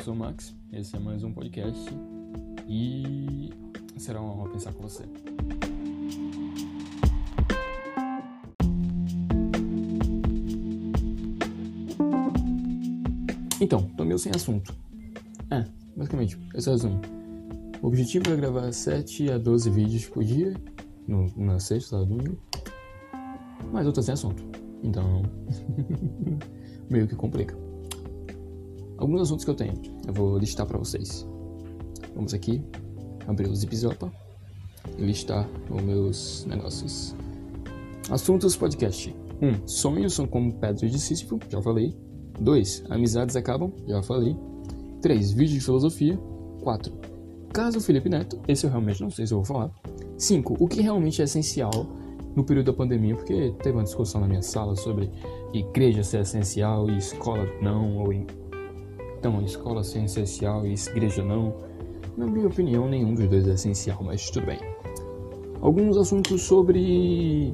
eu sou o Max, esse é mais um podcast e será uma honra pensar com você. Então, tô meio sem assunto. É, basicamente, esse é o resumo. O objetivo é gravar 7 a 12 vídeos por dia, no, na sexta, sábado, domingo, mas eu tô sem assunto, então meio que complica alguns assuntos que eu tenho. Eu vou listar para vocês. Vamos aqui abrir o Zipzopa e listar os meus negócios. Assuntos podcast. 1. Um, sonhos são como pedras de Sísifo, já falei. 2. Amizades acabam, já falei. 3. Vídeo de filosofia. 4. Caso Felipe Neto, esse eu realmente não sei se eu vou falar. 5. O que realmente é essencial no período da pandemia, porque teve uma discussão na minha sala sobre igreja ser essencial e escola não, ou então, escola ser essencial e igreja não. Na minha opinião, nenhum dos dois é essencial, mas tudo bem. Alguns assuntos sobre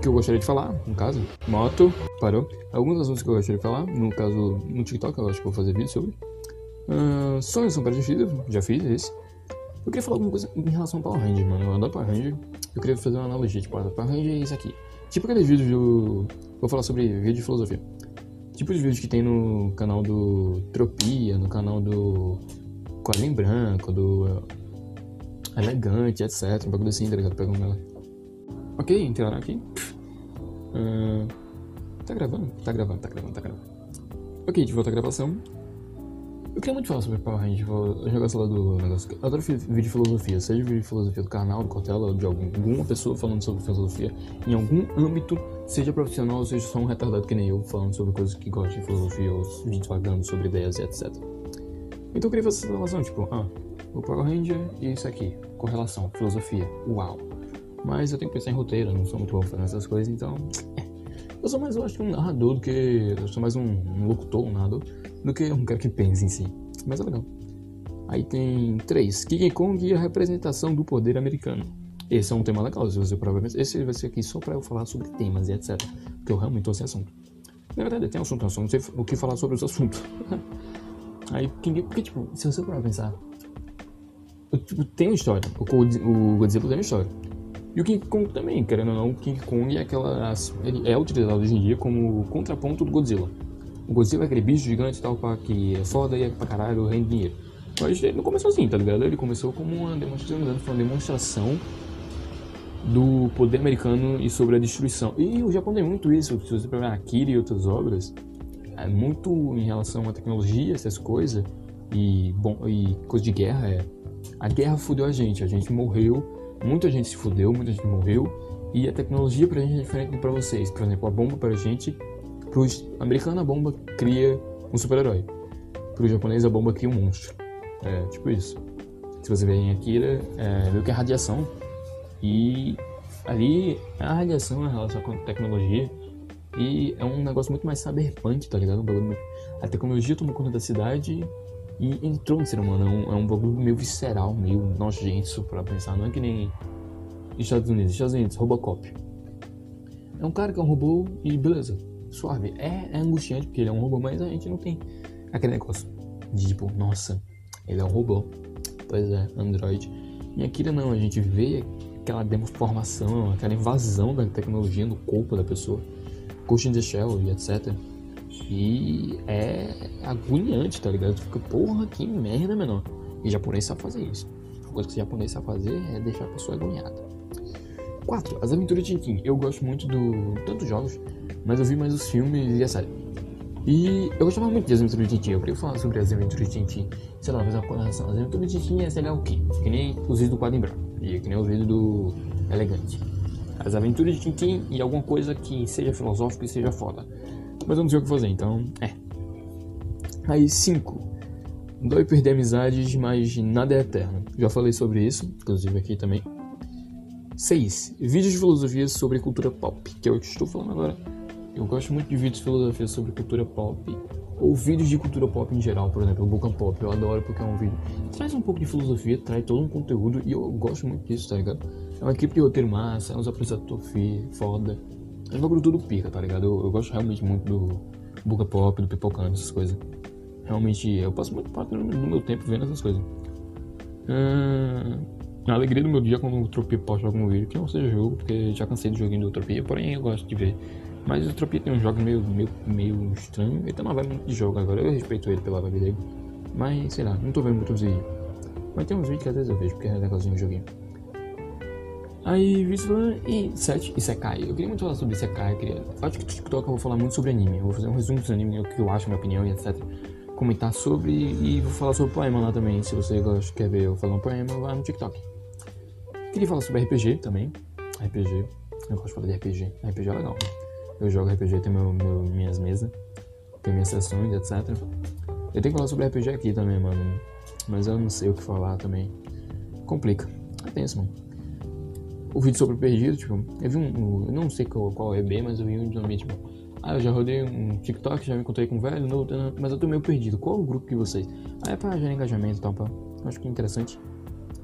que eu gostaria de falar, no caso, moto, parou. Alguns assuntos que eu gostaria de falar, no caso, no TikTok, eu acho que vou fazer vídeo sobre. Uh, sonhos são para já fiz esse. Eu queria falar alguma coisa em relação ao Power Ranger, mano. Eu adoro Power Ranger. Eu queria fazer uma analogia, tipo, Power Ranger é isso aqui. Tipo aqueles vídeos do... Vou falar sobre vídeo de filosofia. Tipo os vídeos que tem no canal do Tropia, no canal do Quadrinho Branco, do Elegante, etc. Um bagulho assim, tá ligado? Pegando ela. Ok, entraram aqui. Uh, tá gravando? Tá gravando, tá gravando, tá gravando. Ok, de volta à gravação. Eu queria muito falar sobre Power Rangers, vou jogar lado do negócio. Eu adoro vídeo de filosofia, seja vídeo de filosofia do canal, do Cortella, ou de alguma pessoa falando sobre filosofia em algum âmbito, seja profissional ou seja só um retardado que nem eu, falando sobre coisas que gosta de filosofia, ou vídeos falando sobre ideias e etc. Então eu queria fazer essa relação, tipo, ah, o Power Ranger e isso aqui, correlação, filosofia, uau. Mas eu tenho que pensar em roteiro, não sou muito bom fazendo essas coisas, então. Eu sou mais, eu acho, um narrador do que. Eu sou mais um, um locutor, um narrador do que um cara que pensa em si. Mas é legal. Aí tem três. King Kong e a representação do poder americano. Esse é um tema legal, se você provavelmente. Esse vai ser aqui só pra eu falar sobre temas e etc. Porque eu realmente tô sem assunto. Na verdade, tem assunto, eu só não sei o que falar sobre os assuntos. Aí, King porque, tipo, se você parar pensar. Tipo, tem uma história. O Godzilla tem uma história. E o King Kong também, querendo ou não, o King Kong é aquela. Ele é utilizado hoje em dia como contraponto do Godzilla. O Godzilla é aquele bicho gigante tal, pá, que é foda e é pra caralho, rende dinheiro. Mas ele não começou assim, tá ligado? Ele começou como uma demonstração, foi uma demonstração do poder americano e sobre a destruição. E o Japão tem muito isso, se você pegar Akira e outras obras, é muito em relação à tecnologia, essas coisas, e, bom, e coisa de guerra, é. A guerra fudeu a gente, a gente morreu, muita gente se fudeu, muita gente morreu, e a tecnologia pra gente é diferente pra vocês. Por exemplo, a bomba pra gente Pro americano, a bomba cria um super-herói. Pro japonês, a bomba cria um monstro. É, tipo isso. Se você ver em Akira, é meio que a radiação. E ali, a radiação em relação com tecnologia. E é um negócio muito mais cyberpunk, tá ligado? Um A tecnologia tomou conta da cidade e entrou no ser humano. É um, é um bagulho meio visceral, meio nojento pra pensar. Não é que nem Estados Unidos. Estados Unidos, Robocop. É um cara que é um robô e beleza suave. É, é angustiante porque ele é um robô, mas a gente não tem aquele negócio de tipo, nossa, ele é um robô. Pois é, Android. E aqui não, a gente vê aquela deformação, aquela invasão da tecnologia no corpo da pessoa, Ghost in the Shell e etc. E é agoniante, tá ligado? Tu fica, porra, que merda, menor. E japonês sabe fazer isso. A coisa que o japonês sabe fazer é deixar a pessoa agoniada. 4. As Aventuras de Tintin. Eu gosto muito do tantos jogos mas eu vi mais os filmes e a série. E eu gostava muito de As Aventuras de Tintin. Eu queria falar sobre As Aventuras de Tintin. Sei lá, fazer uma correlação. As Aventuras de Tintin é, sei lá o quê? Que nem os vídeos do quadro em branco. E que nem os vídeos do Elegante. As Aventuras de Tintin e alguma coisa que seja filosófica e seja foda. Mas eu não sei o que fazer, então, é. Aí, 5. Dói perder amizades, mas nada é eterno. Já falei sobre isso, inclusive aqui também. 6. Vídeos de filosofia sobre cultura pop, que é o que estou falando agora eu gosto muito de vídeos de filosofia sobre cultura pop, ou vídeos de cultura pop em geral, por exemplo, o Book Pop, eu adoro porque é um vídeo traz um pouco de filosofia, traz todo um conteúdo e eu gosto muito disso, tá ligado? É uma equipe de roteiro massa, é uns apresentadores foda, é um bagulho tudo pica, tá ligado? Eu, eu, gosto realmente muito do Book Pop, do Pipocando, essas coisas. Realmente, eu passo muito parte do meu tempo vendo essas coisas. Hum, a alegria do meu dia quando o Tropia posta algum vídeo que não seja jogo, porque já cansei do joguinho do Tropia, porém eu gosto de ver. Mas o Tropia tem uns jogos meio, meio, meio estranho, ele tá numa vibe muito de jogo agora, eu respeito ele pela vibe dele. Mas sei lá, não tô vendo muitos vídeos. Mas tem uns vídeos que às vezes eu vejo, porque é legalzinho o joguinho. Aí, Rizlan e 7 e Sekai. Eu queria muito falar sobre Sekai. Eu queria... Acho que no TikTok eu vou falar muito sobre anime. Eu vou fazer um resumo dos animes, o que eu acho, minha opinião e etc. Comentar sobre e vou falar sobre poema lá também. Se você gosta, quer ver eu falar um poema, vá no TikTok. Queria falar sobre RPG também. RPG. Eu gosto de falar de RPG. RPG é legal. Eu jogo RPG, tenho meu, meu, minhas mesas, tenho minhas sessões, etc. Eu tenho que falar sobre RPG aqui também, mano. Mas eu não sei o que falar também. Complica. É tenso, mano o vídeo sobre perdido, tipo, eu vi um, eu não sei qual, qual é bem, mas eu vi um de tipo, ah, eu já rodei um TikTok, já me encontrei com um velho, novo, mas eu tô meio perdido. Qual o grupo que vocês? Ah, é pra gerar engajamento e tal, pá. Acho que é interessante.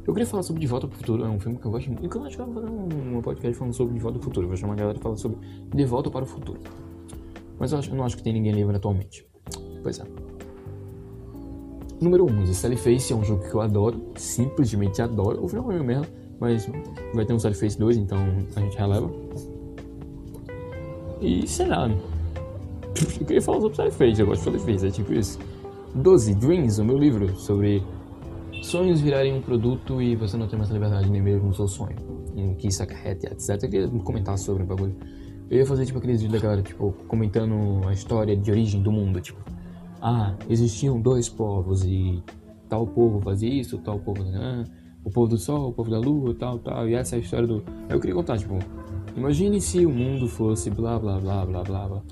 Eu queria falar sobre De Volta pro Futuro, é um filme que eu gosto muito. Eu acho que eu vou fazer um, um podcast falando sobre De Volta pro Futuro. Eu vou chamar a galera e falar sobre De Volta para o Futuro. Mas eu, acho, eu não acho que tem ninguém livre atualmente. Pois é. Número 11, Sally Face é um jogo que eu adoro, simplesmente adoro. O final é meio merda, mas vai ter um Face 2, então a gente releva. E sei lá. Eu queria falar sobre Face, eu gosto de Face, é tipo isso. 12 Dreams, o meu livro sobre sonhos virarem um produto e você não ter mais liberdade nem mesmo no seu sonho. O que isso acarreta, etc. Eu queria comentar sobre o bagulho. Eu ia fazer tipo aqueles vídeos da galera, tipo, comentando a história de origem do mundo, tipo, ah, existiam dois povos e tal povo fazia isso, tal povo. Ah, o povo do sol, o povo da lua, tal, tal. E essa é a história do. Eu queria contar, tipo, imagine se o mundo fosse blá blá blá blá blá blá.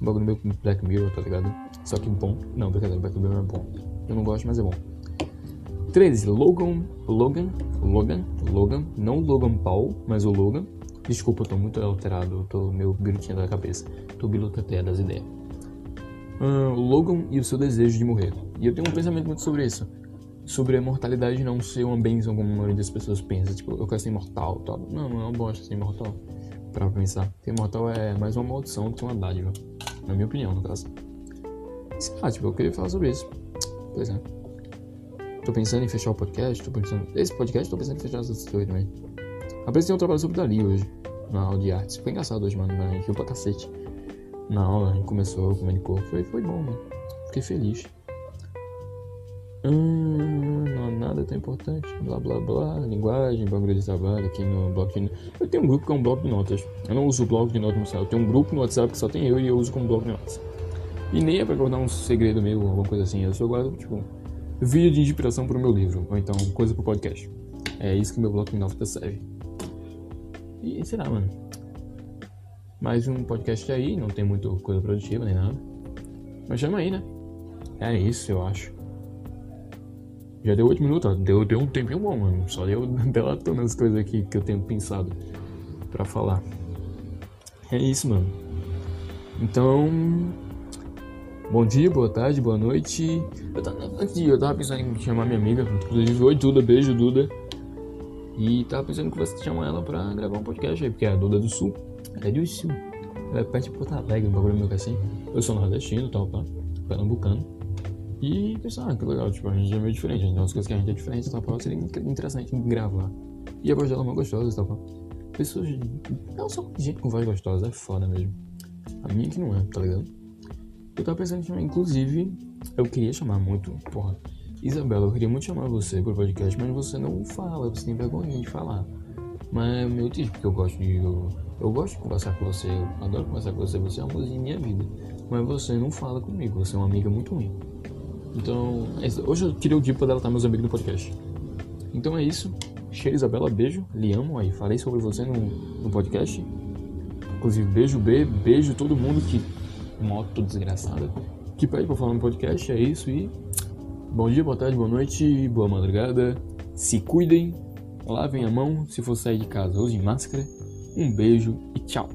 Um bagulho meio Black Mirror, tá ligado? Só que bom. Não, brincadeira, Black Mirror é bom. Eu não gosto, mas é bom. 13. Logan. Logan. Logan. Logan. Não Logan Paul, mas o Logan. Desculpa, eu tô muito alterado. Eu tô meio birutinho da cabeça. Tô biluteteia das ideias. Uh, Logan e o seu desejo de morrer. E eu tenho um pensamento muito sobre isso sobre a mortalidade não ser uma bênção como a maioria das pessoas pensa. Tipo, eu quero ser imortal tal. Não, não é uma bosta ser imortal. Pra pensar. Ser imortal é mais uma maldição do que uma dádiva. Na minha opinião, no caso. Sei lá, tipo, eu queria falar sobre isso. Pois é. Tô pensando em fechar o podcast, tô pensando... Esse podcast, tô pensando em fechar essas coisas também. Apresentei um trabalho sobre Dali hoje, na aula de artes. Foi engraçado hoje, mano. Gente viu pra cacete. Na aula, a gente começou, comunicou. Foi, foi bom, mano. Fiquei feliz. Hum, não nada tão importante. Blá blá blá. Linguagem, bagulho de trabalho aqui no bloco de Eu tenho um grupo que é um bloco de notas. Eu não uso o bloco de notas no celular. Eu tenho um grupo no WhatsApp que só tem eu e eu uso como bloco de notas. E nem é pra guardar um segredo meu alguma coisa assim. Eu só guardo, tipo, vídeo de inspiração pro meu livro. Ou então coisa pro podcast. É isso que meu bloco de notas serve. E sei lá, mano. Mais um podcast aí. Não tem muita coisa produtiva nem nada. Mas chama aí, né? É isso, eu acho. Já deu 8 minutos, ó. Deu, deu um tempinho bom, mano. Só deu delatando as coisas aqui que eu tenho pensado para falar. É isso, mano. Então. Bom dia, boa tarde, boa noite. Eu tava, antes eu tava pensando em chamar minha amiga, inclusive, oi Duda, beijo Duda. E tava pensando que você chama ela pra gravar um podcast aí, porque é a Duda do Sul. Ela é do Sul. Ela é perto de Porto Alegre, um bagulho meio assim. Eu sou nordestino tal, pá. Pernambucano. E pensar, ah, que legal, tipo, a gente é meio diferente, a gente tem umas coisas que a gente é diferente, tal, tá, seria interessante gravar. E a voz dela é muito gostosa, tal, tá, Pessoas. Não só gente com voz gostosa, é foda mesmo. A minha que não é, tá ligado? Eu tava pensando inclusive, eu queria chamar muito, porra. Isabela, eu queria muito chamar você pro podcast, mas você não fala, você tem vergonha de falar. Mas é meu tipo, porque eu gosto de. Eu, eu gosto de conversar com você, eu adoro conversar com você, você é uma coisa em minha vida. Mas você não fala comigo, você é uma amiga muito ruim. Então, é hoje eu tirei o dia pra delatar meus amigos no podcast. Então é isso. Cheiro, Isabela, beijo. Lhe amo aí. Falei sobre você no, no podcast. Inclusive, beijo, B, beijo todo mundo que. Moto desgraçada. Que pede pra falar no podcast. É isso e. Bom dia, boa tarde, boa noite, boa madrugada. Se cuidem, lavem a mão se for sair de casa, usem máscara. Um beijo e tchau.